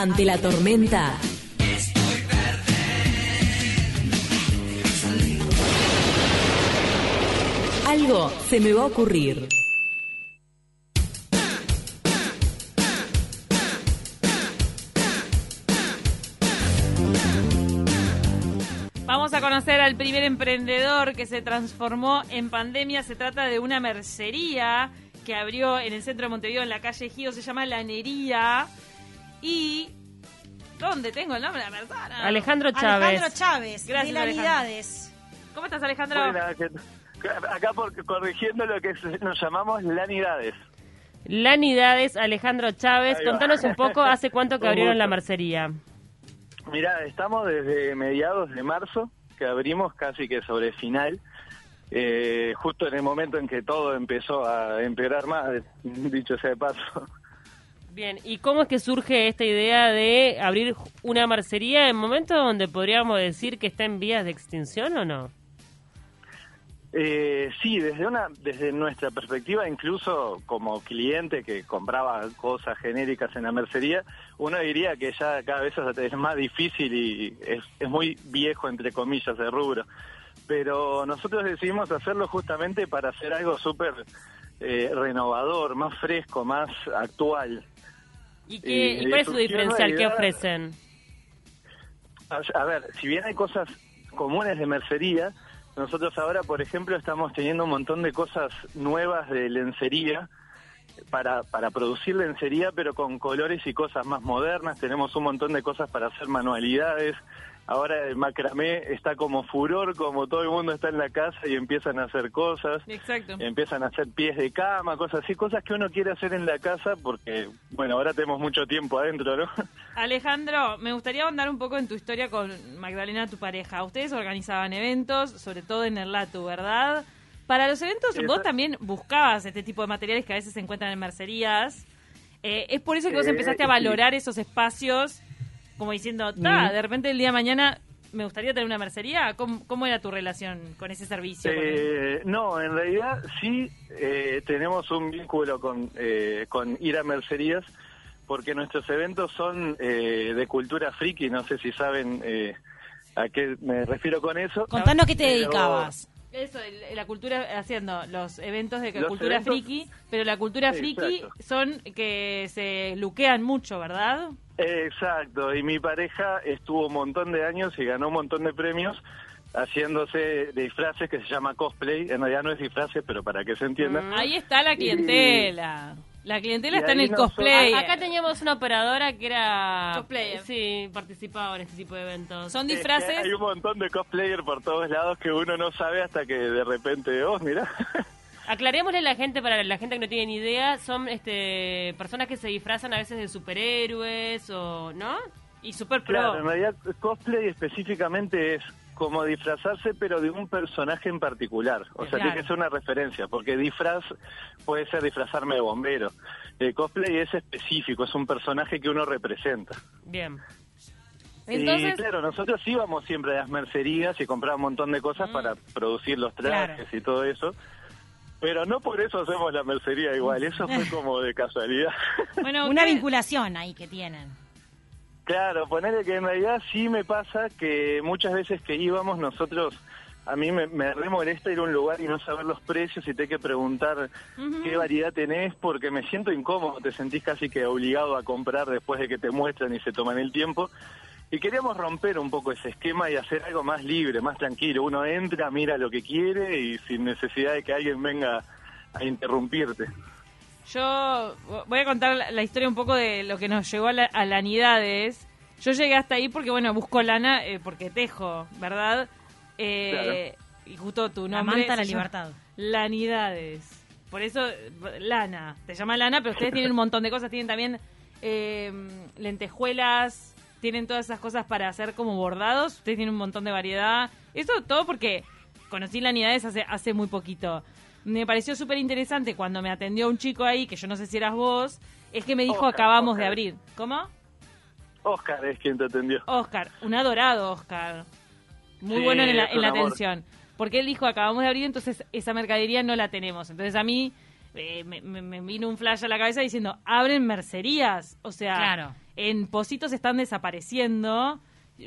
Ante la tormenta. Algo se me va a ocurrir. Vamos a conocer al primer emprendedor que se transformó en pandemia. Se trata de una mercería que abrió en el centro de Montevideo, en la calle Gio. Se llama Lanería. Y. ¿Dónde tengo el nombre de la persona? Alejandro Chávez. Alejandro Chávez, Gracias, de Alejandro. Lanidades. ¿Cómo estás, Alejandro? Acá por, corrigiendo lo que nos llamamos lanidades. Lanidades, Alejandro Chávez. Contanos un poco, ¿hace cuánto que abrieron la mercería? Mirá, estamos desde mediados de marzo, que abrimos casi que sobre final, eh, justo en el momento en que todo empezó a empeorar más, dicho sea de paso. Bien, ¿y cómo es que surge esta idea de abrir una mercería en momentos donde podríamos decir que está en vías de extinción o no? Eh, sí, desde una, desde nuestra perspectiva, incluso como cliente que compraba cosas genéricas en la mercería, uno diría que ya cada vez es más difícil y es, muy viejo, entre comillas, el rubro. Pero nosotros decidimos hacerlo justamente para hacer algo súper eh, renovador, más fresco, más actual. ¿Y, qué, Eh, ¿y cuál es su diferencial? ¿Qué ofrecen? A ver, si bien hay cosas comunes de mercería, nosotros ahora, por ejemplo, estamos teniendo un montón de cosas nuevas de lencería para, para producir lencería, pero con colores y cosas más modernas. Tenemos un montón de cosas para hacer manualidades. Ahora el macramé está como furor, como todo el mundo está en la casa y empiezan a hacer cosas. Exacto. Empiezan a hacer pies de cama, cosas así, cosas que uno quiere hacer en la casa porque, bueno, ahora tenemos mucho tiempo adentro, ¿no? Alejandro, me gustaría ahondar un poco en tu historia con Magdalena, tu pareja. Ustedes organizaban eventos, sobre todo en el Latu, ¿verdad? Para los eventos vos también buscabas este tipo de materiales que a veces se encuentran en mercerías. Eh, ¿Es por eso que vos Eh, empezaste a valorar esos espacios como diciendo, ta, Mm. de repente el día de mañana me gustaría tener una mercería? ¿Cómo, cómo era tu relación con ese servicio? con Eh, no, en realidad sí eh, tenemos un vínculo con, eh, con ir a mercerías porque nuestros eventos son eh, de cultura friki, no sé si saben eh, a qué me refiero con eso. Contanos qué te Pero- dedicabas. Eso, el- la cultura, haciendo los eventos de Los cultura eventos- friki, pero la cultura friki Exacto. son que se luquean mucho, ¿verdad? Exacto, y mi pareja estuvo un montón de años y ganó un montón de premios haciéndose disfraces que se llama cosplay, en realidad no es disfraces, pero para que se entienda. Ahí está la clientela. La clientela Y está en el cosplay. Acá teníamos una operadora que era... Cosplayer. Sí, participaba en este tipo de eventos. Son Es que disfraces. hay un montón de cosplayers por todos lados que uno no sabe hasta que de repente, oh, mira. Aclarémosle a la gente, para la gente que no tiene ni idea, son este personas que se disfrazan a veces de superhéroes o... ¿No? Y super pro. Claro, en realidad cosplay específicamente es como disfrazarse, pero de un personaje en particular. O sea, tiene que ser una referencia, porque disfraz puede ser disfrazarme de bombero. El cosplay es específico, es un personaje que uno representa. Bien. Entonces, y claro, nosotros íbamos siempre a las mercerías y comprábamos un montón de cosas para producir los trajes Claro. y todo eso. Pero no por eso hacemos la mercería igual, eso fue como de casualidad. bueno, Una ¿qué- vinculación ahí que tienen. Claro, ponerle que en realidad sí me pasa que muchas veces que íbamos nosotros, a mí me, me re molesta ir a un lugar y no saber los precios y te que preguntar qué variedad tenés porque me siento incómodo, te sentís casi que obligado a comprar después de que te muestran y se toman el tiempo. Y queríamos romper un poco ese esquema y hacer algo más libre, más tranquilo. Uno entra, mira lo que quiere y sin necesidad de que alguien venga a interrumpirte. Yo voy a contar la, la historia un poco de lo que nos llevó a, la, a Lanidades. Yo llegué hasta ahí porque, bueno, busco lana eh, porque tejo, ¿verdad? Eh, Y justo tu La nombre... manta la se llama libertad. Lanidades. Por eso, lana. Te llama lana, pero ustedes tienen un montón de cosas. Tienen también eh, lentejuelas, tienen todas esas cosas para hacer como bordados. Ustedes tienen un montón de variedad. Eso todo porque conocí Lanidades hace, hace muy poquito. Me pareció súper interesante cuando me atendió un chico ahí, que yo no sé si eras vos, es que me dijo, Oscar, acabamos de abrir. ¿Cómo? Oscar es quien te atendió. Oscar, un adorado Oscar. Muy Sí, bueno en la, en la atención. Porque él dijo, acabamos de abrir, entonces esa mercadería no la tenemos. Entonces a mí eh, me, me- me vino un flash a la cabeza diciendo, abren mercerías. O sea, Claro. En Positos están desapareciendo.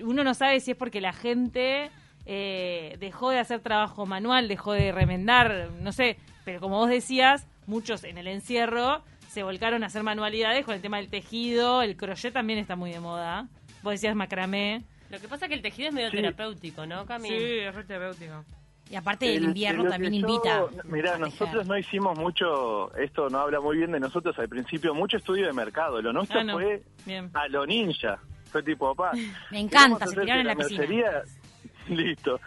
Uno no sabe si es porque la gente eh, dejó de hacer trabajo manual, dejó de remendar, no sé, pero como vos decías, muchos en el encierro se volcaron a hacer manualidades con el tema del tejido, el crochet también está muy de moda. Vos decías macramé. Lo que pasa es que el tejido es medio Sí. terapéutico, ¿no, Cami? es re terapéutico. Y aparte el invierno de lo también invita. Mirá, nosotros no hicimos mucho, esto no habla muy bien de nosotros al principio, mucho estudio de mercado. Lo nuestro Ah, no. fue Bien. a lo ninja. Fue tipo, papá. Me encanta, se tiraron en la piscina. mercería- Listo.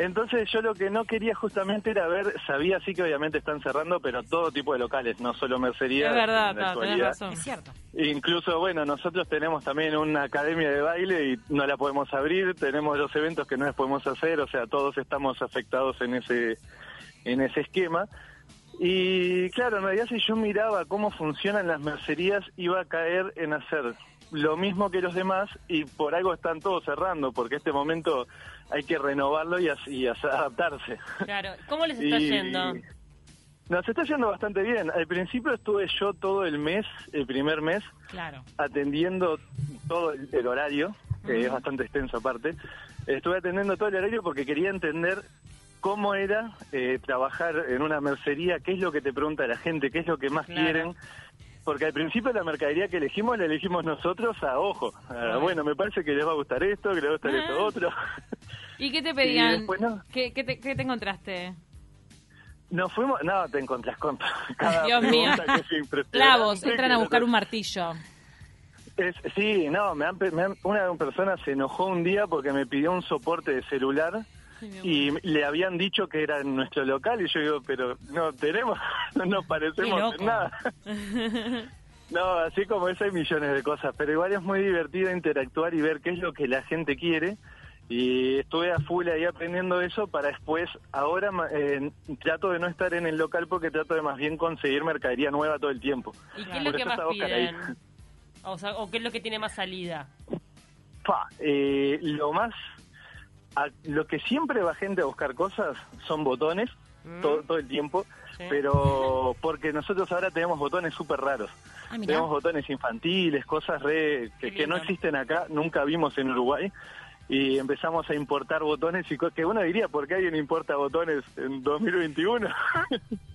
Entonces yo lo que no quería justamente era ver, sabía sí que obviamente están cerrando, pero todo tipo de locales, no solo mercería. Es verdad, en la claro, tenés razón. Es cierto. Incluso, bueno, nosotros tenemos también una academia de baile y no la podemos abrir, tenemos los eventos que no les podemos hacer, o sea, todos estamos afectados en ese, en ese esquema. Y claro, en realidad si yo miraba cómo funcionan las mercerías, iba a caer en hacer lo mismo que los demás y por algo están todos cerrando, porque este momento hay que renovarlo y, y adaptarse. Claro. ¿Cómo les está Y- yendo? Nos está yendo bastante bien. Al principio estuve yo todo el mes, el primer mes, Claro. atendiendo todo el, el horario, que es bastante extenso aparte. Estuve atendiendo todo el horario porque quería entender cómo era eh, trabajar en una mercería, qué es lo que te pregunta la gente, qué es lo que más Claro. quieren. Porque al principio la mercadería que elegimos la elegimos nosotros a ojo. Ah, bueno, me parece que les va a gustar esto, que les va a gustar esto otro. ¿Y qué te pedían? después no. ¿Qué, qué te, qué te encontraste? Nos fuimos, no, te encontrás con cada Dios mío. Clavos, entran a buscar un martillo. Es- sí, no, me han me han- una persona se enojó un día porque me pidió un soporte de celular y le habían dicho que era en nuestro local y yo digo, pero no tenemos, no nos parecemos en nada. No, así como eso hay millones de cosas, pero igual es muy divertido interactuar y ver qué es lo que la gente quiere. Y estuve a full ahí aprendiendo eso para después, ahora eh, trato de no estar en el local porque trato de más bien conseguir mercadería nueva todo el tiempo. ¿Y qué Por es lo que eso más está Oscar ahí. piden? O, sea, ¿O qué es lo que tiene más salida? Pa, eh, lo más, a- lo que siempre va gente a buscar cosas son botones, Mm. todo, todo el tiempo, Sí. pero porque nosotros ahora tenemos botones súper raros. Ah. Tenemos botones infantiles, cosas re, que, que no existen acá, nunca vimos en Uruguay. Y empezamos a importar botones y que uno diría, ¿por qué alguien importa botones en 2021?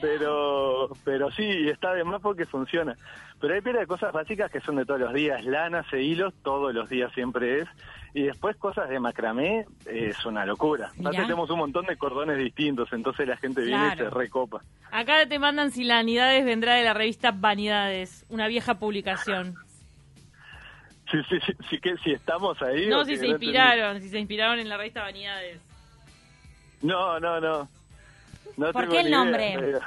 pero pero sí, está de más porque funciona. Pero hay pila de cosas básicas que son de todos los días, lanas e hilos, todos los días siempre es. Y después cosas de macramé, eh, es una locura. Aparte tenemos un montón de cordones distintos, entonces la gente viene y se recopa. Acá te mandan si la Vanidades vendrá de la revista Vanidades, una vieja publicación. Sí, sí, sí, sí que si estamos ahí. No, si se inspiraron, si se inspiraron en la revista Vanidades. No, no, no. No ¿Por qué el idea, nombre? pero-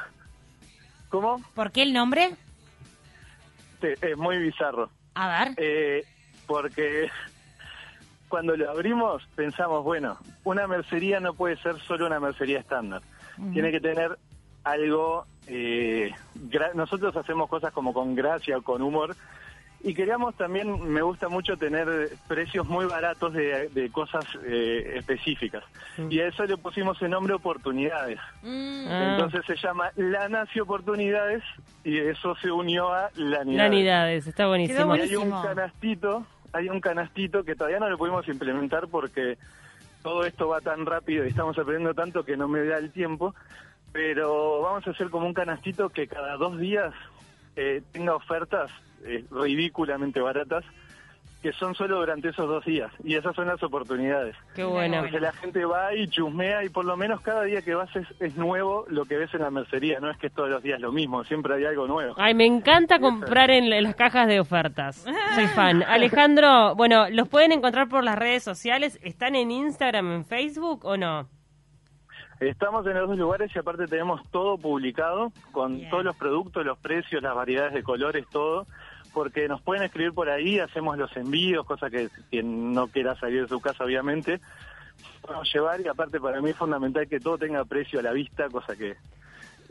¿Cómo? ¿Por qué el nombre? Sí, es muy bizarro. A ver. Eh, porque cuando lo abrimos pensamos, bueno, una mercería no puede ser solo una mercería estándar. Tiene que tener algo... eh, nosotros hacemos cosas como con gracia o con humor. Y queríamos también, me gusta mucho tener precios muy baratos de, de cosas eh, específicas. Y a eso le pusimos el nombre oportunidades. Mm, Ah. Entonces se llama La Nace Oportunidades y eso se unió a Lanidades. Lanidades, está buenísimo. Y hay un canastito, hay un canastito que todavía no lo pudimos implementar porque todo esto va tan rápido y estamos aprendiendo tanto que no me da el tiempo, pero vamos a hacer como un canastito que cada dos días eh, tenga ofertas eh, ridículamente baratas que son solo durante esos dos días y esas son las oportunidades. Qué bueno. Entonces la gente va y chusmea y por lo menos cada día que vas es, es nuevo lo que ves en la mercería, no es que todos los días lo mismo, siempre hay algo nuevo. Ay, me encanta comprar en, en las cajas de ofertas. Soy fan. Alejandro, bueno, ¿los pueden encontrar por las redes sociales? ¿Están en Instagram, en Facebook o no? Estamos en los dos lugares y aparte tenemos todo publicado con Bien. todos los productos, los precios, las variedades de colores, todo, porque nos pueden escribir por ahí, hacemos los envíos, cosa que quien no quiera salir de su casa obviamente, podemos llevar y aparte para mí es fundamental que todo tenga precio a la vista, cosa que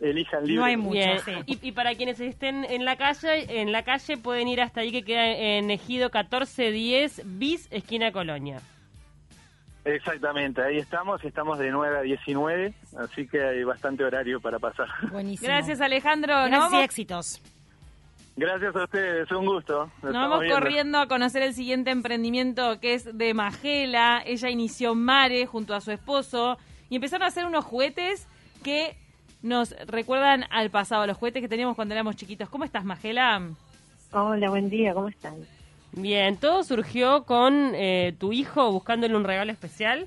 elijan libre. No hay sí. Y, y para quienes estén en la calle, en la calle pueden ir hasta ahí que queda en Ejido 1410 bis esquina Colonia. Exactamente, ahí estamos, estamos de 9 a 19, así que hay bastante horario para pasar. Buenísimo. Gracias Alejandro. Gracias y éxitos. Gracias a ustedes, un gusto. Nos vamos corriendo a conocer el siguiente emprendimiento que es de Magela. Ella inició Mare junto a su esposo y empezaron a hacer unos juguetes que nos recuerdan al pasado, los juguetes que teníamos cuando éramos chiquitos. ¿Cómo estás, Magela? Hola, buen día, ¿cómo están? Bien, ¿todo surgió con eh, tu hijo buscándole un regalo especial?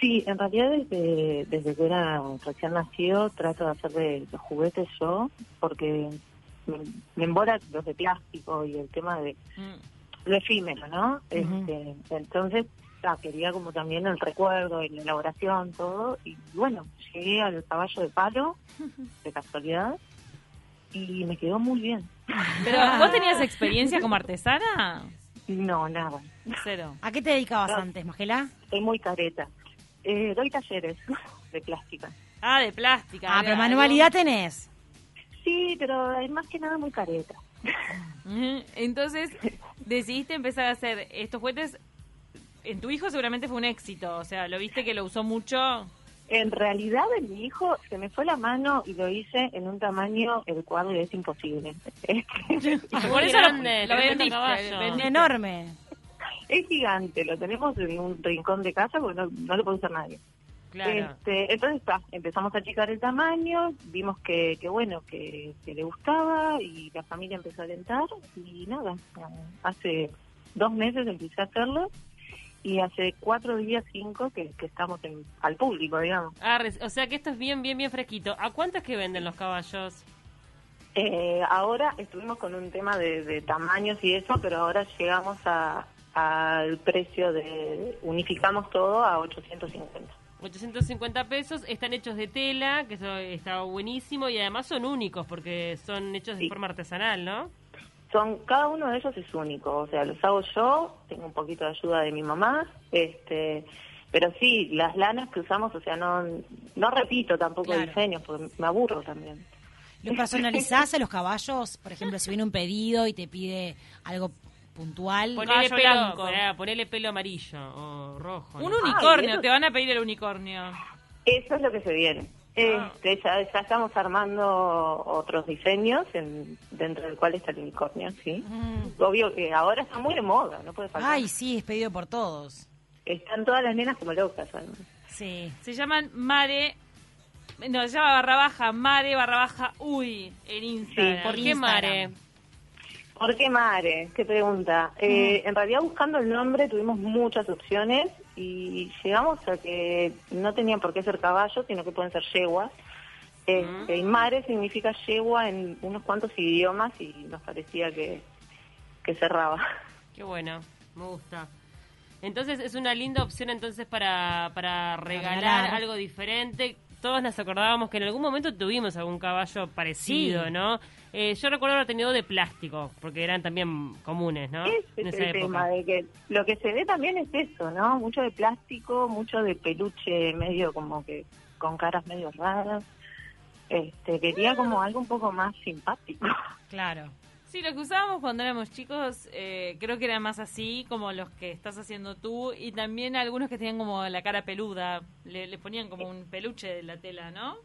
Sí, en realidad desde, desde que era recién nacido trato de hacerle los juguetes yo, porque me, me embora los de plástico y el tema de Mm. lo efímero, ¿no? este, entonces ah, quería como también el recuerdo y la elaboración, todo, y bueno, llegué al caballo de palo, de casualidad, y me quedó muy bien. ¿Pero vos tenías experiencia como artesana? No, nada, Cero. ¿A qué te dedicabas No. antes, Magela? estoy muy careta. Eh, doy talleres de plástica. Ah, de plástica. Ah, pero algo- manualidad tenés. Sí, pero es más que nada muy careta. Entonces, decidiste empezar a hacer estos juguetes. En tu hijo seguramente fue un éxito. O sea, lo viste que lo usó mucho. En realidad, en mi hijo se me fue la mano y lo hice en un tamaño el cual es imposible. Es, Por eso grande, lo, lo vendiste, caballo. vendiste. Enorme. es gigante, lo tenemos en un rincón de casa porque no, no lo puede usar nadie. Claro. Este, entonces está, empezamos a achicar el tamaño, vimos que, que bueno, que, que le gustaba y la familia empezó a alentar y nada, hace dos meses empecé a hacerlo y hace cuatro días, cinco, que, que estamos en, al público, digamos. Ah, o sea que esto es bien, bien, bien fresquito. ¿A cuánto es que venden los caballos? Eh, ahora estuvimos con un tema de, de tamaños y eso, pero ahora llegamos a al precio de unificamos todo a 850. 850 pesos, están hechos de tela, que eso está buenísimo, y además son únicos porque son hechos de forma artesanal, ¿no? Son cada uno de ellos es único, o sea, los hago yo, tengo un poquito de ayuda de mi mamá, este, pero sí, las lanas que usamos, o sea, no no repito tampoco Claro. diseños porque me aburro también. ¿Lo personalizás a los caballos? Por ejemplo, si viene un pedido y te pide algo puntual. Ponele pelo, ponele pelo amarillo o rojo. Un unicornio, eso- te van a pedir el unicornio. Eso es lo que se viene. Este, ya, ya estamos armando otros diseños en- dentro del cual está el unicornio, sí. Obvio que ahora está muy de moda, no puede faltar. Ay, sí, es pedido por todos. Están todas las nenas como locas. además. Sí. Se llaman Mare. No, se llama barra baja Mare barra baja Uy en Instagram. ¿Por qué Instagram. Mare? ¿Por qué Mare? ¿Qué pregunta? Eh, en realidad buscando el nombre tuvimos muchas opciones y llegamos a que no tenían por qué ser caballos, sino que pueden ser yeguas. Este, Y Mare significa yegua en unos cuantos idiomas y nos parecía que, que cerraba. Qué bueno, me gusta. Entonces es una linda opción entonces para, para regalar regalar. algo diferente. Todos nos acordábamos que en algún momento tuvimos algún caballo parecido, Sí. ¿no? Eh, yo recuerdo haber tenido de plástico, porque eran también comunes, ¿no? Ese en es esa el época. tema, de que lo que se ve también es eso, ¿no? Mucho de plástico, mucho de peluche medio como que con caras medio raras. Este, quería como algo un poco más simpático. Claro. Sí, lo que usábamos cuando éramos chicos, eh, creo que era más así, como los que estás haciendo tú, y también algunos que tenían como la cara peluda, le, le ponían como un peluche de la tela, ¿no?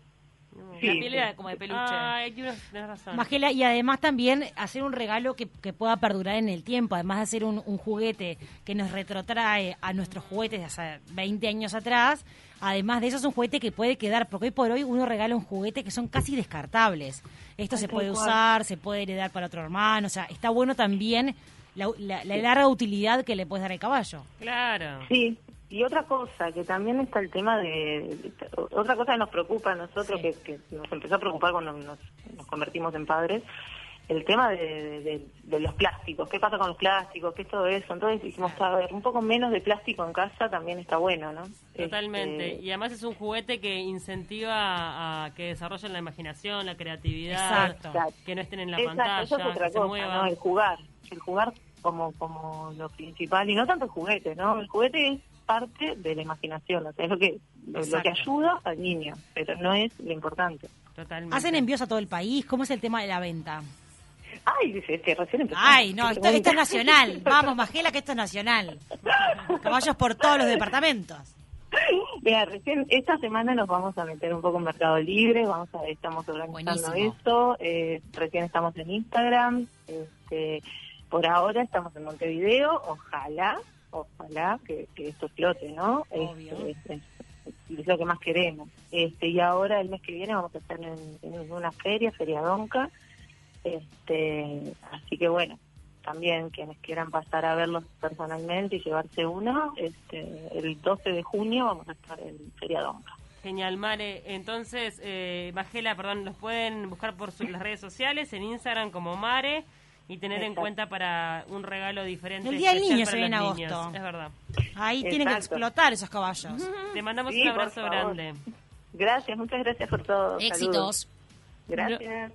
Sí, la piel sí. era como de peluche. Ay, tienes razón. Magela, y además también hacer un regalo que, que pueda perdurar en el tiempo, además de hacer un, un juguete que nos retrotrae a nuestros juguetes de hace 20 años atrás, además de eso es un juguete que puede quedar, porque hoy por hoy uno regala un juguete que son casi descartables. Esto Ay, se puede cual. usar, se puede heredar para otro hermano, o sea, está bueno también la, la- la larga utilidad que le puedes dar al caballo. Claro. Sí, y otra cosa, que también está el tema de... Otra cosa que nos preocupa a nosotros, Sí. que, que nos empezó a preocupar cuando nos, nos convertimos en padres, el tema de, de- de- de los plásticos. ¿Qué pasa con los plásticos? ¿Qué es todo eso? Entonces dijimos, a ver, un poco menos de plástico en casa también está bueno, ¿no? Totalmente. Este, Y además es un juguete que incentiva a, que desarrollen la imaginación, la creatividad, Exacto. que no estén en la Exacto, pantalla, eso es otra que se cosa, muevan. ¿no? El jugar, el jugar como como lo principal y no tanto el juguete, ¿no? El juguete es parte de la imaginación, o sea, es lo que lo, lo que ayuda al niño, pero no es lo importante. Totalmente. ¿Hacen envíos a todo el país? ¿Cómo es el tema de la venta? Ay, dice, que recién empezamos. Ay, no, ¿Qué esto, esto es nacional. Vamos, Magela, que esto es nacional. Caballos por todos los departamentos. Mira, recién esta semana nos vamos a meter un poco en Mercado Libre, vamos a estamos organizando Buenísimo. esto, eh, recién estamos en Instagram, este, por ahora estamos en Montevideo, ojalá, ojalá que, que esto explote, ¿no? Obvio. Este, es, es- es lo que más queremos. Este, y ahora el mes que viene vamos a estar en, en una feria, Feria Donca, este, así que bueno, también quienes quieran pasar a verlos personalmente y llevarse uno, este, el 12 de junio vamos a estar en Feria Donca. Genial, Mare. Entonces, eh, Magela, perdón, los pueden buscar por sus, las redes sociales, en Instagram como Mare, y tener en cuenta para un regalo diferente. El Día del Niño se viene en niños. agosto. Es verdad. Ahí tienen que explotar esos caballos. Te mandamos Sí, un abrazo grande. Gracias, muchas gracias por todo. Saludos. Éxitos. Gracias.